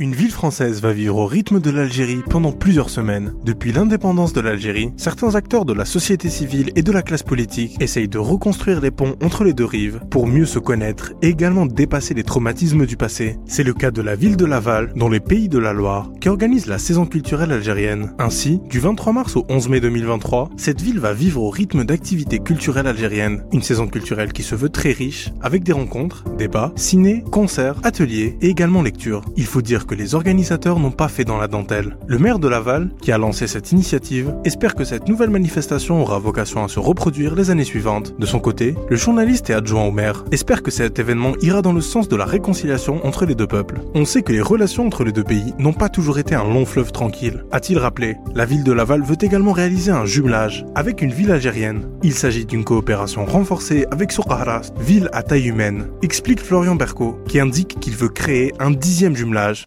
Une ville française va vivre au rythme de l'Algérie pendant plusieurs semaines. Depuis l'indépendance de l'Algérie, certains acteurs de la société civile et de la classe politique essayent de reconstruire les ponts entre les deux rives pour mieux se connaître et également dépasser les traumatismes du passé. C'est le cas de la ville de Laval, dans les pays de la Loire, qui organise la saison culturelle algérienne. Ainsi, du 23 mars au 11 mai 2023, cette ville va vivre au rythme d'activités culturelles algériennes. Une saison culturelle qui se veut très riche, avec des rencontres, débats, ciné, concerts, ateliers et également lectures. Il faut dire que les organisateurs n'ont pas fait dans la dentelle. Le maire de Laval, qui a lancé cette initiative, espère que cette nouvelle manifestation aura vocation à se reproduire les années suivantes. De son côté, le journaliste et adjoint au maire espère que cet événement ira dans le sens de la réconciliation entre les deux peuples. On sait que les relations entre les deux pays n'ont pas toujours été un long fleuve tranquille. A-t-il rappelé La ville de Laval veut également réaliser un jumelage avec une ville algérienne. Il s'agit d'une coopération renforcée avec Soukharas, ville à taille humaine, explique Florian Berco, qui indique qu'il veut créer un dixième jumelage